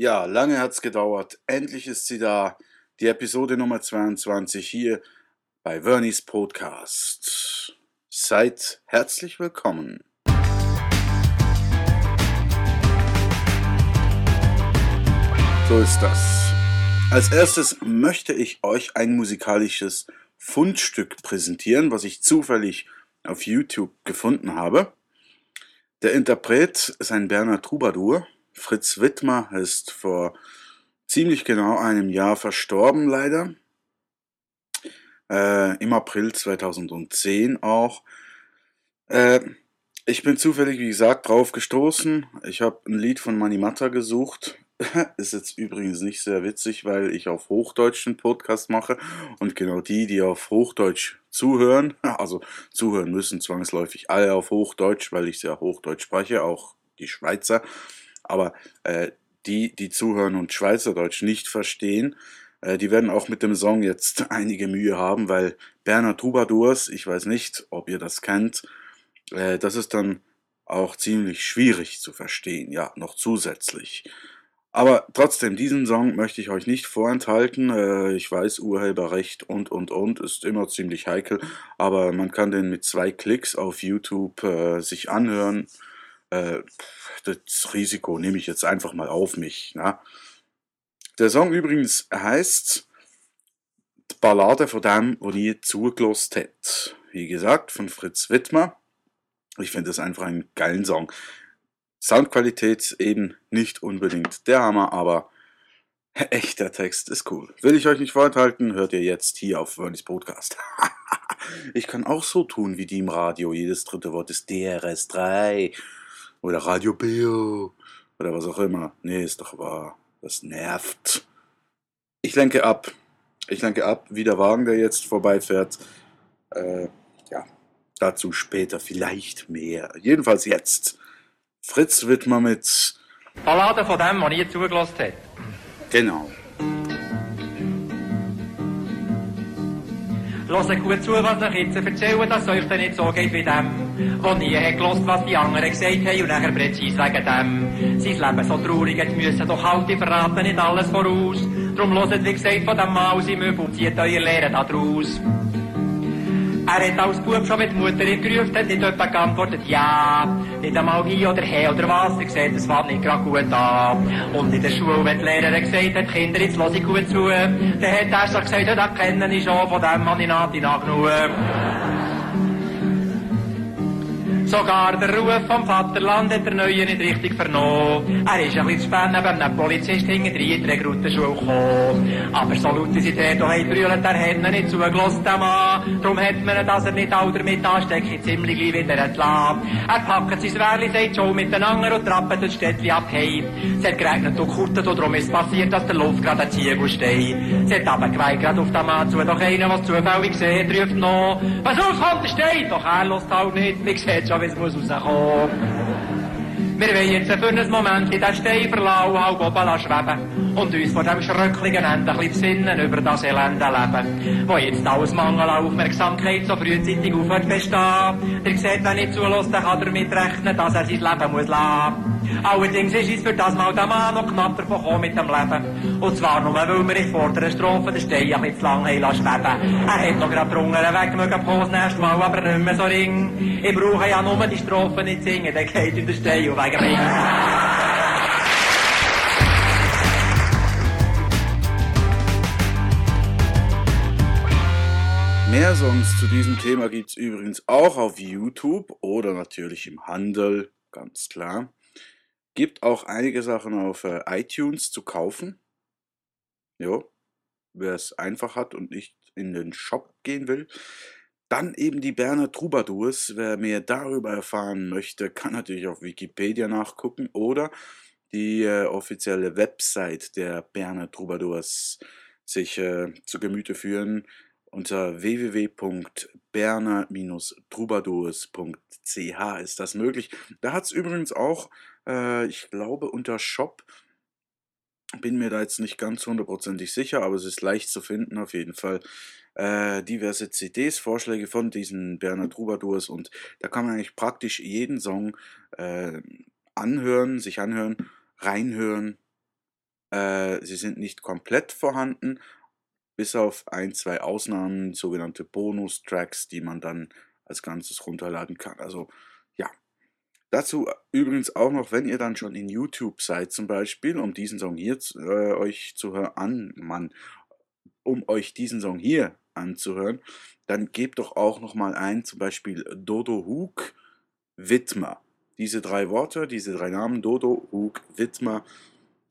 Ja, lange hat's gedauert. Endlich ist sie da. Die Episode Nummer 22 hier bei Vernies Podcast. Seid herzlich willkommen. So ist das. Als erstes möchte ich euch ein musikalisches Fundstück präsentieren, was ich zufällig auf YouTube gefunden habe. Der Interpret ist ein Berner Troubadour. Fritz Wittmer ist vor ziemlich genau einem Jahr verstorben, leider. Äh, Im April 2010 auch. Äh, ich bin zufällig, wie gesagt, drauf gestoßen. Ich habe ein Lied von Manimata gesucht. Ist jetzt übrigens nicht sehr witzig, weil ich auf Hochdeutsch einen Podcast mache und genau die, die auf Hochdeutsch zuhören, also zuhören müssen zwangsläufig alle auf Hochdeutsch, weil ich sehr Hochdeutsch spreche, auch die Schweizer. Aber äh, die, die zuhören und Schweizerdeutsch nicht verstehen, äh, die werden auch mit dem Song jetzt einige Mühe haben, weil Berner Troubadours, ich weiß nicht, ob ihr das kennt, äh, das ist dann auch ziemlich schwierig zu verstehen, ja, noch zusätzlich. Aber trotzdem, diesen Song möchte ich euch nicht vorenthalten. Äh, ich weiß, Urheberrecht und, und, und ist immer ziemlich heikel, aber man kann den mit zwei Klicks auf YouTube äh, sich anhören. Äh, das Risiko nehme ich jetzt einfach mal auf mich. Na? Der Song übrigens heißt Ballade von dem, wo nie zugelost hat. Wie gesagt, von Fritz Wittmer. Ich finde das einfach einen geilen Song. Soundqualität eben nicht unbedingt der Hammer, aber echter Text ist cool. Will ich euch nicht vorenthalten, hört ihr jetzt hier auf Vernis Podcast. ich kann auch so tun wie die im Radio. Jedes dritte Wort ist DRS3 oder Radio Bio oder was auch immer. Nee, ist doch wahr. Das nervt. Ich lenke ab. Ich lenke ab, wie der Wagen, der jetzt vorbeifährt. Äh, ja, dazu später vielleicht mehr. Jedenfalls jetzt. Fritz Wittmer mit Ballade von dem, der nie zugelassen hat. Genau. Hört gut zu, was ich jetzt erzähle, dass euch dann nicht so geht wie dem, der nie hat gehört, was die anderen gesagt haben und nachher präzise wegen dem. Sein Leben so traurig, jetzt müssen doch halt die verraten nicht alles voraus. Drum hört, wie gesagt, von dem Maus im Möbel, zieht euer Lehren da draus. Er hat als Bub schon mit Mutter gerufen, hat nicht jemand geantwortet, ja. Nicht einmal hier oder her oder was, er sieht, es war nicht gerade gut an. Und in der Schule, wenn die Lehrerin gesagt hat, Kinder, jetzt höre ich gut zu, dann hat er so gesagt, das kenne ich schon, von dem habe ich nach genug. Sogar der Ruf vom Vaterland hat der Neue nicht richtig vernommen. Er ist ein bisschen spät neben einem Polizist in die Rekrutenschule gekommen. Aber so laut sie dort auch brüllen, der hat ihn nicht zugelassen, der Mann. Darum hat man dass er nicht all damit ansteckt, ziemlich gleich wieder entlassen. Er packt sein Wehrli, sagt schon miteinander und trappet das Städtchen ab heim. Es hat geregnet und kurtet und darum ist passiert, dass der Luft gerade ein Ziegel steht. Sie hat aber geweigt gerade auf den Mann zu, doch einer, was zufällig sieht, ruft noch, was kommt der steht, doch er lässt halt nicht, wie sieht schon, wie es muss rauskommen. Wir wollen jetzt für einen Moment in den Stein verlassen, halb oben schweben und uns vor dem schrecklichen Ende ein besinnen über das elende Leben, wo jetzt alles Mangel an Aufmerksamkeit so frühzeitig aufhört bestehen. Der sieht, wenn nicht zulässt, dann kann er damit rechnen, dass er sein Leben muss lassen. Allerdings ist es für das Mal der Mann noch knapp davon mit dem Leben. Und zwar nur, weil wir in vorderen Strophe den Stein ein bisschen zu lang haben schweben Er hat noch gerade drungen weg mögen Pose nächstes Mal, aber nicht mehr so ring. Ich brauche ja nur die Strophe nicht singen, dann geht in den Stein und mich. Mehr Songs zu diesem Thema gibt es übrigens auch auf YouTube oder natürlich im Handel, ganz klar. Gibt auch einige Sachen auf äh, iTunes zu kaufen. Jo, wer es einfach hat und nicht in den Shop gehen will. Dann eben die Berner Troubadours. Wer mehr darüber erfahren möchte, kann natürlich auf Wikipedia nachgucken oder die äh, offizielle Website der Berner Troubadours sich äh, zu Gemüte führen unter www.berner-troubadours.ch ist das möglich. Da hat es übrigens auch, äh, ich glaube, unter Shop bin mir da jetzt nicht ganz hundertprozentig sicher, aber es ist leicht zu finden auf jeden Fall äh, diverse CDs, Vorschläge von diesen Berner Troubadours und da kann man eigentlich praktisch jeden Song äh, anhören, sich anhören, reinhören Äh, sie sind nicht komplett vorhanden, bis auf ein, zwei Ausnahmen, sogenannte Bonus-Tracks, die man dann als Ganzes runterladen kann. Also ja. Dazu übrigens auch noch, wenn ihr dann schon in YouTube seid zum Beispiel, um diesen Song hier äh, euch zu hören, Mann, um euch diesen Song hier anzuhören, dann gebt doch auch noch mal ein, zum Beispiel Dodo Hook Widmer. Diese drei Worte, diese drei Namen, Dodo Hook Widmer.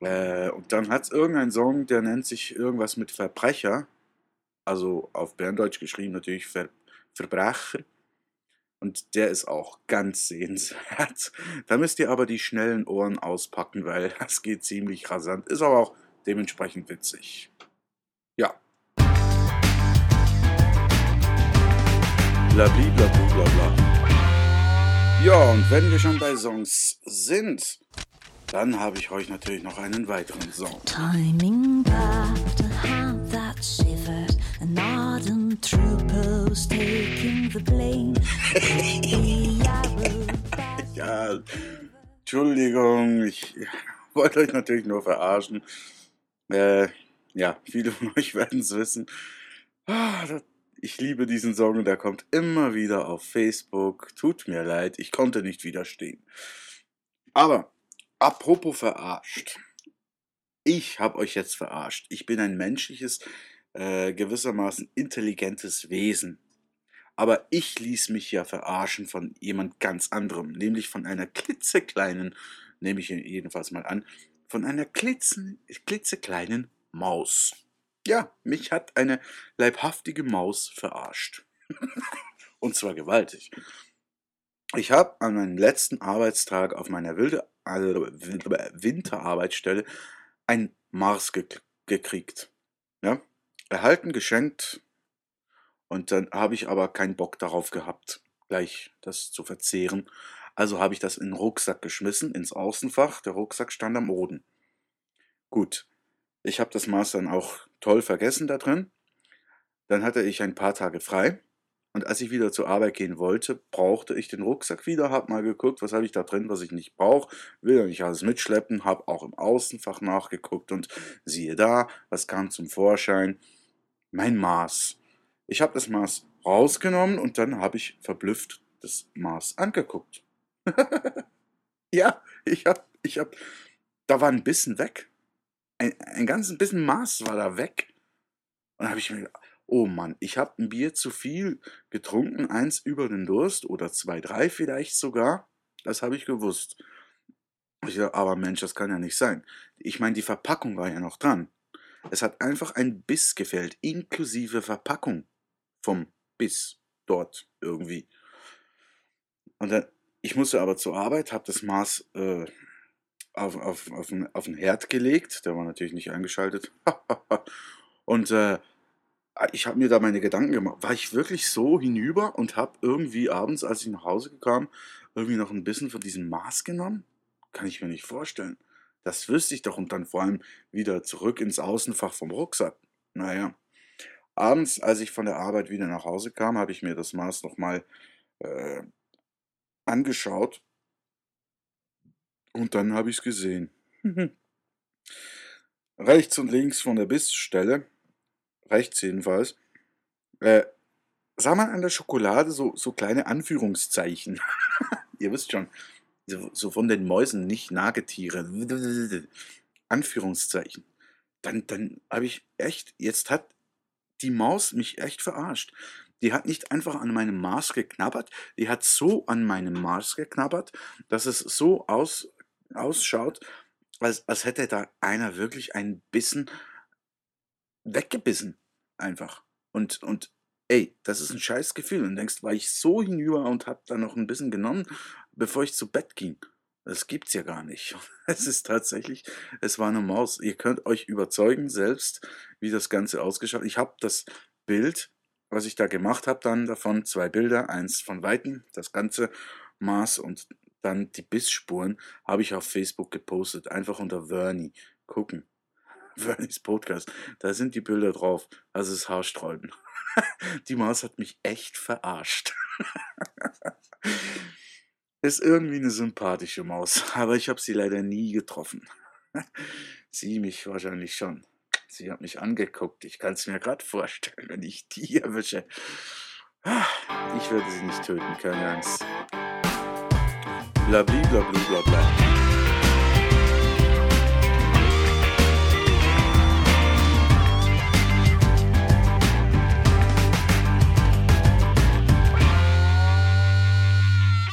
Äh, und dann hat es irgendeinen Song, der nennt sich irgendwas mit Verbrecher. Also auf Berndeutsch geschrieben natürlich Ver Verbrecher. Und der ist auch ganz sehenswert. Da müsst ihr aber die schnellen Ohren auspacken, weil das geht ziemlich rasant. Ist aber auch dementsprechend witzig. Ja. Blabla. Ja, und wenn wir schon bei Songs sind, dann habe ich euch natürlich noch einen weiteren Song. Timing back to have that shiver, an ardent troopers taking the blame. ja, Entschuldigung, ich wollte euch natürlich nur verarschen. Äh, ja, viele von euch werden es wissen. Ah, ich liebe diesen Song und er kommt immer wieder auf Facebook. Tut mir leid, ich konnte nicht widerstehen. Aber, apropos verarscht. Ich habe euch jetzt verarscht. Ich bin ein menschliches, äh, gewissermaßen intelligentes Wesen. Aber ich ließ mich ja verarschen von jemand ganz anderem, nämlich von einer klitzekleinen, nehme ich jedenfalls mal an, von einer klitzen, klitzekleinen Maus. Ja, mich hat eine leibhaftige Maus verarscht. Und zwar gewaltig. Ich habe an meinem letzten Arbeitstag auf meiner wilde, also Winterarbeitsstelle ein Mars ge gekriegt. Ja? Erhalten, geschenkt. Und dann habe ich aber keinen Bock darauf gehabt, gleich das zu verzehren. Also habe ich das in den Rucksack geschmissen, ins Außenfach. Der Rucksack stand am Boden. Gut, ich habe das Maß dann auch toll vergessen da drin. Dann hatte ich ein paar Tage frei. Und als ich wieder zur Arbeit gehen wollte, brauchte ich den Rucksack wieder, habe mal geguckt, was habe ich da drin, was ich nicht brauche, will ja nicht alles mitschleppen, habe auch im Außenfach nachgeguckt und siehe da, was kam zum Vorschein? Mein Maß. Ich habe das Maß rausgenommen und dann habe ich verblüfft das Maß angeguckt. ja, ich habe, ich habe, da war ein bisschen weg ein, ein ganzes bisschen Maß war da weg. Und da habe ich mir gedacht, oh Mann, ich habe ein Bier zu viel getrunken, eins über den Durst oder zwei, drei vielleicht sogar. Das habe ich gewusst. Ich dachte, aber Mensch, das kann ja nicht sein. Ich meine, die Verpackung war ja noch dran. Es hat einfach ein Biss gefehlt, inklusive Verpackung vom Biss dort irgendwie. Und dann, ich musste aber zur Arbeit, habe das Maß äh, auf, auf, auf, den, auf den Herd gelegt. Der war natürlich nicht eingeschaltet. und äh, ich habe mir da meine Gedanken gemacht. War ich wirklich so hinüber und habe irgendwie abends, als ich nach Hause kam, irgendwie noch ein bisschen von diesem Maß genommen? Kann ich mir nicht vorstellen. Das wüsste ich doch und dann vor allem wieder zurück ins Außenfach vom Rucksack. Naja. Abends, als ich von der Arbeit wieder nach Hause kam, habe ich mir das Maß nochmal äh, angeschaut und dann habe ich es gesehen. rechts und links von der Bissstelle, rechts jedenfalls, äh, sah man an der Schokolade so, so kleine Anführungszeichen. Ihr wisst schon, so, so von den Mäusen, nicht Nagetiere. Anführungszeichen. Dann, dann habe ich echt, jetzt hat die Maus mich echt verarscht. Die hat nicht einfach an meinem Maß geknabbert, die hat so an meinem Maß geknabbert, dass es so aus, ausschaut, als, als hätte da einer wirklich ein Bissen weggebissen. Einfach. Und, und ey, das ist ein scheiß Gefühl. Und denkst, war ich so hinüber und hab da noch ein bisschen genommen, bevor ich zu Bett ging. Das gibt's ja gar nicht. Es ist tatsächlich, es war eine Maus. Ihr könnt euch überzeugen selbst, wie das Ganze ausgeschaut. Ich habe das Bild, was ich da gemacht habe, dann davon zwei Bilder, eins von weitem, das ganze Maß und dann die Bissspuren habe ich auf Facebook gepostet, einfach unter Vernie. Gucken. Vernies Podcast. Da sind die Bilder drauf. Das ist Haarsträuben. die Maus hat mich echt verarscht. ist irgendwie eine sympathische Maus, aber ich habe sie leider nie getroffen. Sie mich wahrscheinlich schon. Sie hat mich angeguckt. Ich kann es mir gerade vorstellen, wenn ich die erwische. Ich würde sie nicht töten können, Angst. Blabli, blabli, blabla. Bla.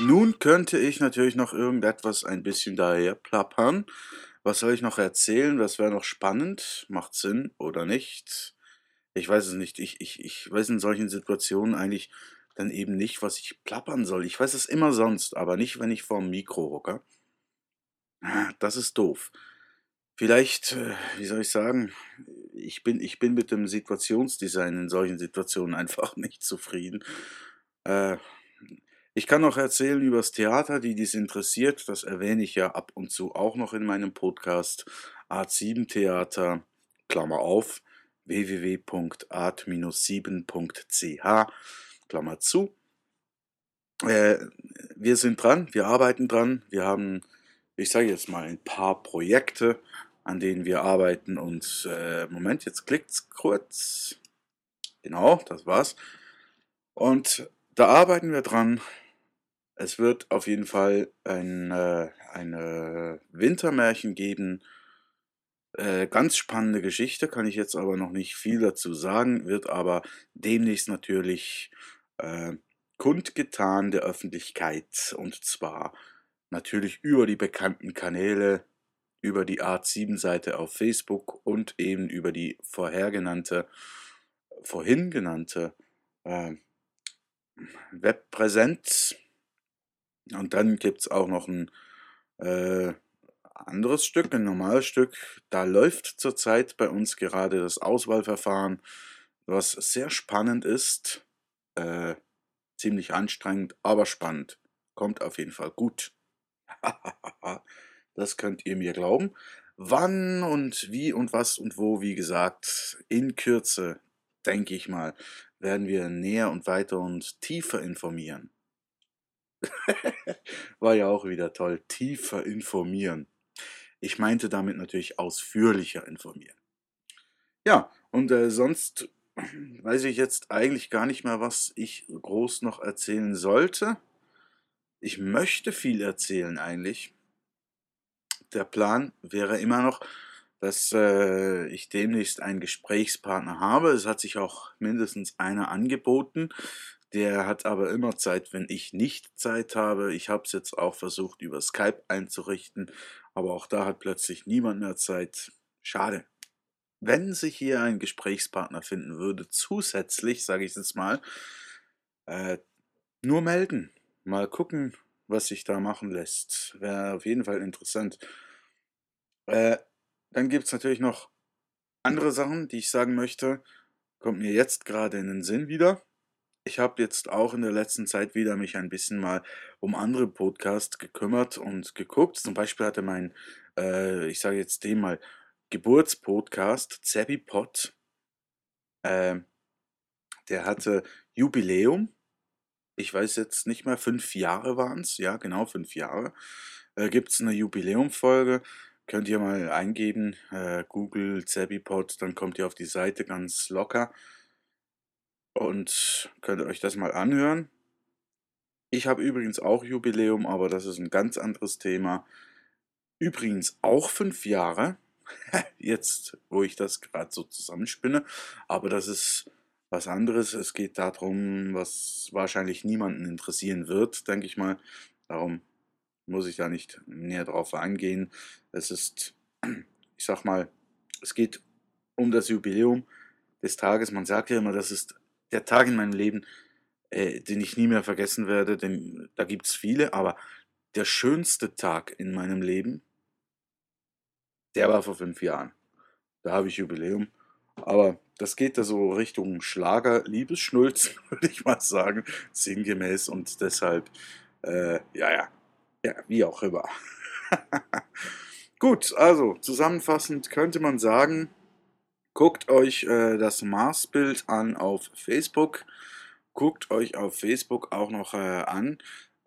Nun könnte ich natürlich noch irgendetwas ein bisschen daher plappern. Was soll ich noch erzählen? Was wäre noch spannend? Macht Sinn oder nicht? Ich weiß es nicht. Ich, ich, ich weiß in solchen Situationen eigentlich dann eben nicht, was ich plappern soll. Ich weiß es immer sonst, aber nicht, wenn ich vorm Mikro hocke. Ah, das ist doof. Vielleicht, äh, wie soll ich sagen, ich bin, ich bin mit dem Situationsdesign in solchen Situationen einfach nicht zufrieden. Äh, ich kann noch erzählen über das Theater, die dies interessiert. Das erwähne ich ja ab und zu auch noch in meinem Podcast. Art 7 Theater, Klammer auf, www.art-7.ch, Klammer zu. Äh, wir sind dran, wir arbeiten dran. Wir haben, ich sage jetzt mal, ein paar Projekte, an denen wir arbeiten. Und äh, Moment, jetzt klickt's kurz. Genau, das war's. Und da arbeiten wir dran. Es wird auf jeden Fall ein, äh, eine Wintermärchen geben. Äh, ganz spannende Geschichte, kann ich jetzt aber noch nicht viel dazu sagen, wird aber demnächst natürlich äh, kundgetan der Öffentlichkeit und zwar natürlich über die bekannten Kanäle, über die Art 7 Seite auf Facebook und eben über die vorher genannte, vorhin genannte äh, Webpräsenz und dann gibt es auch noch ein äh, anderes Stück, ein normales Stück. Da läuft zurzeit bei uns gerade das Auswahlverfahren, was sehr spannend ist. Äh, ziemlich anstrengend, aber spannend. Kommt auf jeden Fall gut. das könnt ihr mir glauben. Wann und wie und was und wo, wie gesagt, in Kürze, denke ich mal, werden wir näher und weiter und tiefer informieren. War ja auch wieder toll. Tiefer informieren. Ich meinte damit natürlich ausführlicher informieren. Ja, und äh, sonst weiß ich jetzt eigentlich gar nicht mehr, was ich groß noch erzählen sollte. Ich möchte viel erzählen eigentlich. Der Plan wäre immer noch, dass äh, ich demnächst einen Gesprächspartner habe. Es hat sich auch mindestens einer angeboten. Der hat aber immer Zeit, wenn ich nicht Zeit habe. Ich habe es jetzt auch versucht, über Skype einzurichten, aber auch da hat plötzlich niemand mehr Zeit. Schade. Wenn sich hier ein Gesprächspartner finden würde, zusätzlich, sage ich jetzt mal, äh, nur melden. Mal gucken, was sich da machen lässt. Wäre auf jeden Fall interessant. Äh, dann gibt es natürlich noch andere Sachen, die ich sagen möchte. Kommt mir jetzt gerade in den Sinn wieder ich habe jetzt auch in der letzten Zeit wieder mich ein bisschen mal um andere Podcasts gekümmert und geguckt. Zum Beispiel hatte mein, äh, ich sage jetzt den mal, Geburtspodcast, Zebby Pot, äh, der hatte Jubiläum. Ich weiß jetzt nicht mehr, fünf Jahre waren es. Ja, genau, fünf Jahre. Äh, Gibt es eine Jubiläumfolge. Könnt ihr mal eingeben, äh, Google Zebby Pot, dann kommt ihr auf die Seite ganz locker und könnt euch das mal anhören. Ich habe übrigens auch Jubiläum, aber das ist ein ganz anderes Thema. Übrigens auch fünf Jahre, jetzt wo ich das gerade so zusammenspinne, aber das ist was anderes. Es geht darum, was wahrscheinlich niemanden interessieren wird, denke ich mal. Darum muss ich da nicht näher drauf eingehen. Es ist, ich sag mal, es geht um das Jubiläum des Tages. Man sagt ja immer, das ist der Tag in meinem Leben, äh, den ich nie mehr vergessen werde, denn da gibt es viele, aber der schönste Tag in meinem Leben, der war vor fünf Jahren. Da habe ich Jubiläum. Aber das geht da so Richtung Schlager, Liebesschnulzen, würde ich mal sagen, sinngemäß und deshalb, äh, ja, ja, ja, wie auch immer. Gut, also zusammenfassend könnte man sagen, Guckt euch äh, das Marsbild an auf Facebook. Guckt euch auf Facebook auch noch äh, an,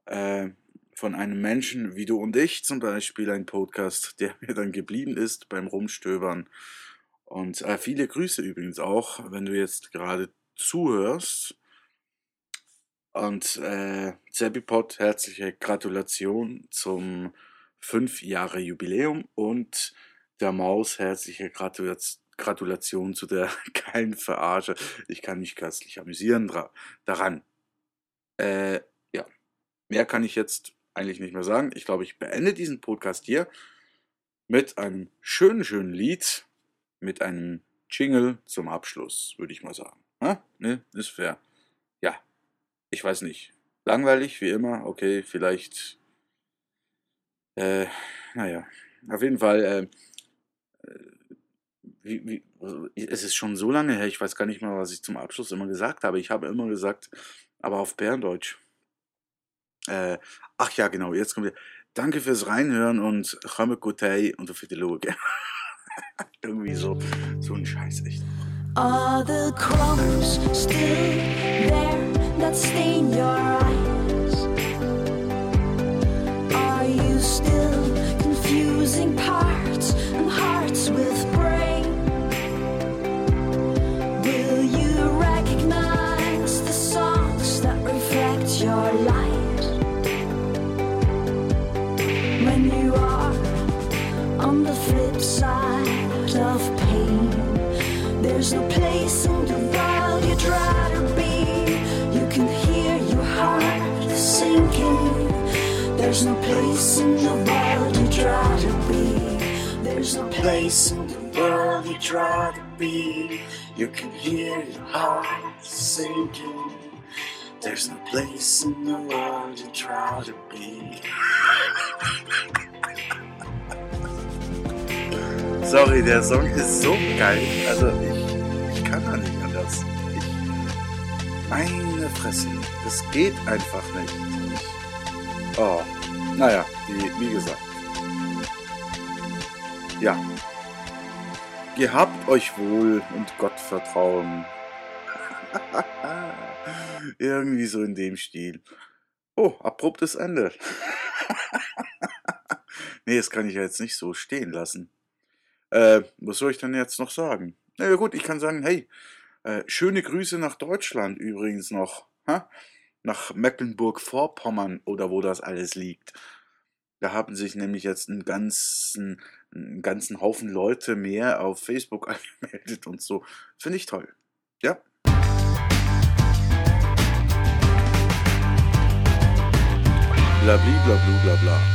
äh, von einem Menschen wie du und ich zum Beispiel, ein Podcast, der mir dann geblieben ist beim Rumstöbern. Und äh, viele Grüße übrigens auch, wenn du jetzt gerade zuhörst. Und äh, Zebbipot, herzliche Gratulation zum 5 Jahre Jubiläum und der Maus herzliche Gratulation. Gratulation zu der geilen Verarsche. Ich kann mich köstlich amüsieren daran. Äh, ja. Mehr kann ich jetzt eigentlich nicht mehr sagen. Ich glaube, ich beende diesen Podcast hier mit einem schönen, schönen Lied, mit einem Jingle zum Abschluss, würde ich mal sagen. Ha? Ne? Ist fair. Ja. Ich weiß nicht. Langweilig, wie immer. Okay, vielleicht. Äh, naja. Auf jeden Fall. Äh, wie, wie, es ist schon so lange her, ich weiß gar nicht mehr, was ich zum Abschluss immer gesagt habe. Ich habe immer gesagt, aber auf Bärendeutsch. Äh, ach ja, genau, jetzt kommt wir. Danke fürs Reinhören und Chamme Gotei und auf Loge. Irgendwie so, so ein Scheiß, echt. Are the crumbs still there that stain your eyes? Place in the world you'd rather be. You can hear your heart sinking. There's no place in the world you'd try to be. Sorry, der Song ist so geil. Also ich, ich kann da nicht anders. Ich, meine Fresse, das geht einfach nicht. Ich, oh, naja, wie, wie gesagt. Ja. Gehabt euch wohl und Gott vertrauen. Irgendwie so in dem Stil. Oh, abruptes Ende. nee, das kann ich ja jetzt nicht so stehen lassen. Äh, was soll ich denn jetzt noch sagen? Na ja, gut, ich kann sagen, hey, äh, schöne Grüße nach Deutschland übrigens noch. Ha? Nach Mecklenburg-Vorpommern oder wo das alles liegt. Da haben sich nämlich jetzt einen ganzen, einen ganzen Haufen Leute mehr auf Facebook angemeldet und so. Finde ich toll. Ja. Blabli, blablu, bla bla.